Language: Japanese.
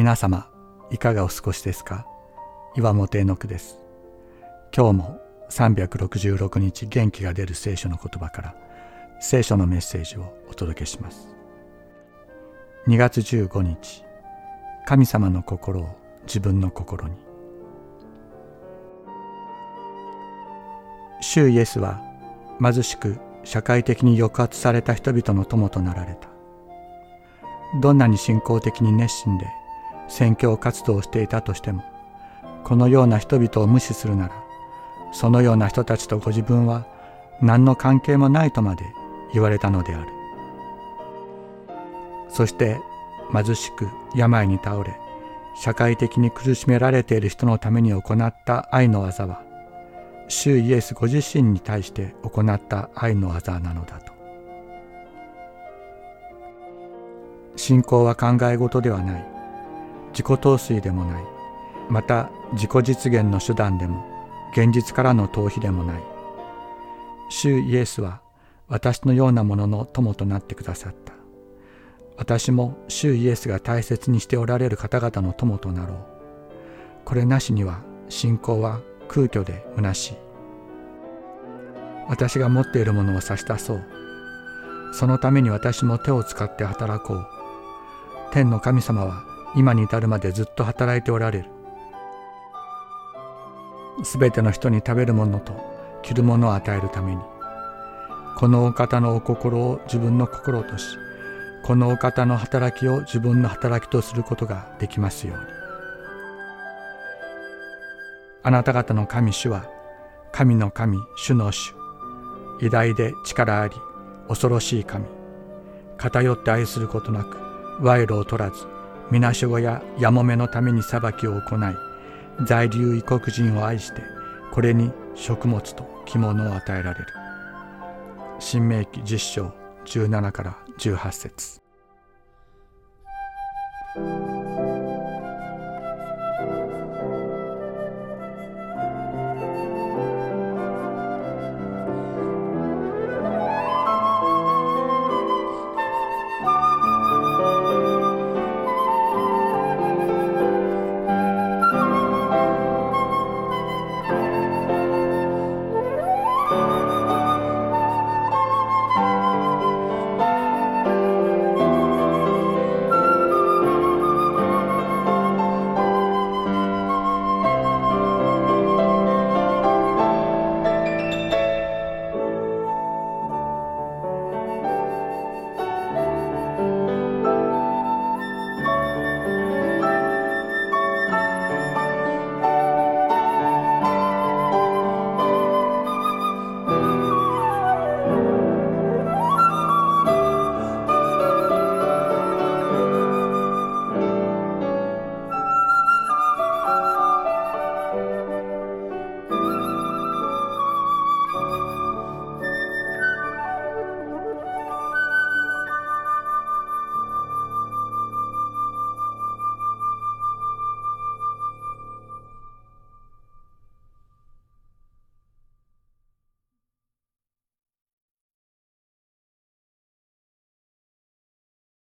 皆様いかがお過ごしですか？岩本絵の句です。今日も366日元気が出る聖書の言葉から聖書のメッセージをお届けします。2月15日神様の心を自分の心に。主イエスは貧しく社会的に抑圧された人々の友となられた。どんなに信仰的に熱心で宣教活動をしていたとしてもこのような人々を無視するならそのような人たちとご自分は何の関係もないとまで言われたのである。そして貧しく病に倒れ社会的に苦しめられている人のために行った愛の技は主イエスご自身に対して行った愛の技なのだと。信仰は考え事ではない。自己陶酔でもない。また自己実現の手段でも現実からの逃避でもない。主イエスは私のようなものの友となってくださった。私も主イエスが大切にしておられる方々の友となろう。これなしには信仰は空虚で虚しい。私が持っているものを差し出そう。そのために私も手を使って働こう。天の神様は今に至るまでずっと働いておられる。すべての人に食べるものと着るものを与えるためにこのお方のお心を自分の心としこのお方の働きを自分の働きとすることができますように。あなた方の神主は神の神主の主。偉大で力あり恐ろしい神。偏って愛することなく賄賂を取らずみなしごややもめのために裁きを行い在留異国人を愛してこれに食物と着物を与えられる。新明記10章17から18節。